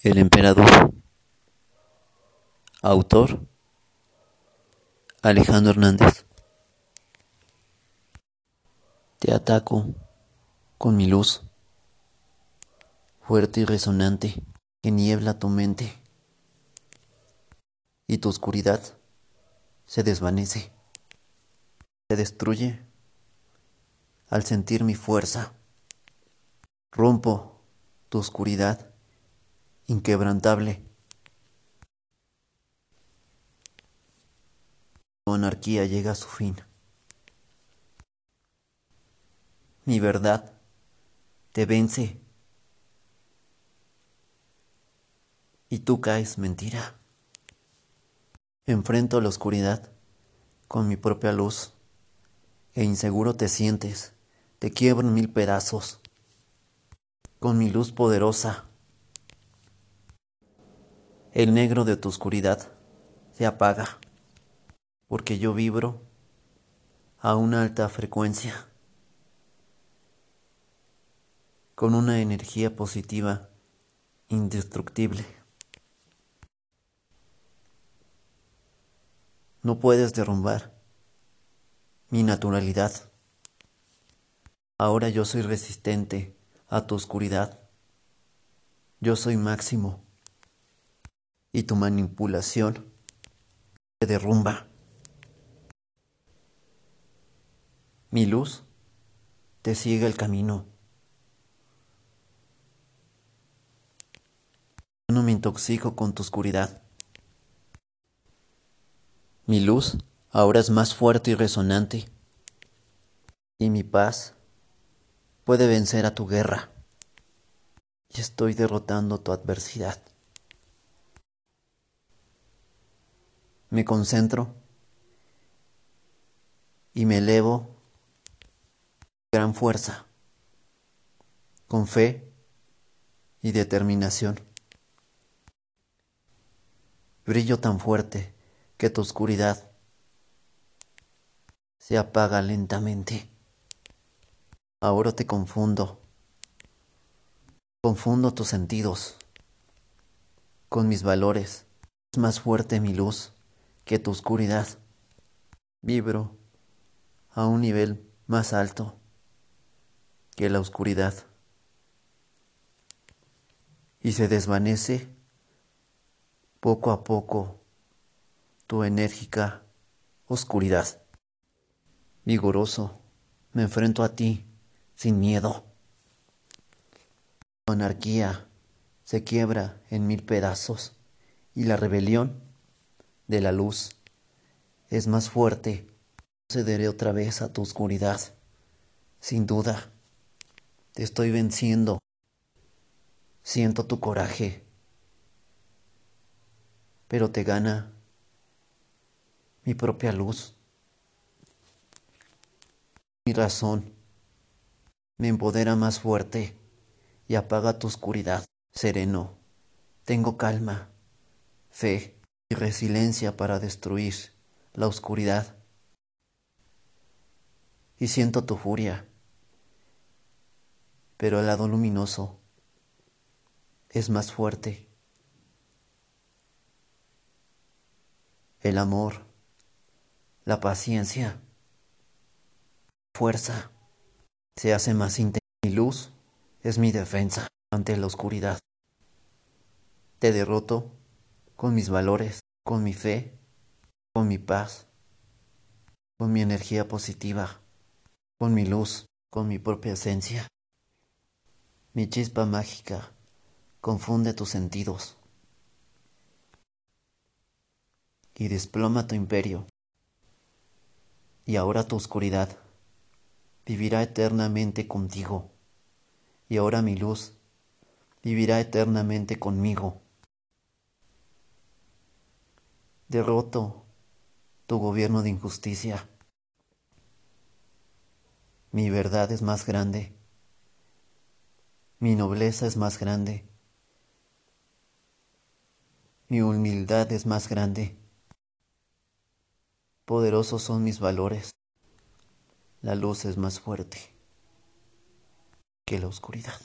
El emperador. Autor. Alejandro Hernández. Te ataco con mi luz, fuerte y resonante, que niebla tu mente. Y tu oscuridad se desvanece, se destruye al sentir mi fuerza. Rompo tu oscuridad inquebrantable. Tu anarquía llega a su fin. Mi verdad te vence y tú caes mentira. Enfrento la oscuridad con mi propia luz e inseguro te sientes, te quiebro mil pedazos con mi luz poderosa. El negro de tu oscuridad se apaga, porque yo vibro a una alta frecuencia, con una energía positiva indestructible. No puedes derrumbar mi naturalidad. Ahora yo soy resistente a tu oscuridad. Yo soy máximo y tu manipulación se derrumba. Mi luz te sigue el camino. Yo no me intoxico con tu oscuridad. Mi luz ahora es más fuerte y resonante. Y mi paz puede vencer a tu guerra. Y estoy derrotando tu adversidad. Me concentro y me elevo con gran fuerza, con fe y determinación. Brillo tan fuerte que tu oscuridad se apaga lentamente. Ahora te confundo. Confundo tus sentidos con mis valores. Es más fuerte mi luz que tu oscuridad. Vibro a un nivel más alto que la oscuridad. Y se desvanece poco a poco tu enérgica oscuridad. Vigoroso, me enfrento a ti sin miedo. La anarquía se quiebra en mil pedazos y la rebelión de la luz es más fuerte. Cederé otra vez a tu oscuridad. Sin duda, te estoy venciendo. Siento tu coraje, pero te gana mi propia luz, mi razón me empodera más fuerte y apaga tu oscuridad. Sereno, tengo calma, fe y resiliencia para destruir la oscuridad. Y siento tu furia, pero el lado luminoso es más fuerte. El amor, la paciencia, fuerza se hace más intensa. Mi luz es mi defensa ante la oscuridad. Te derroto con mis valores, con mi fe, con mi paz, con mi energía positiva, con mi luz, con mi propia esencia. Mi chispa mágica confunde tus sentidos y desploma tu imperio. Y ahora tu oscuridad vivirá eternamente contigo. Y ahora mi luz vivirá eternamente conmigo. Derroto tu gobierno de injusticia. Mi verdad es más grande. Mi nobleza es más grande. Mi humildad es más grande. Poderosos son mis valores. La luz es más fuerte que la oscuridad.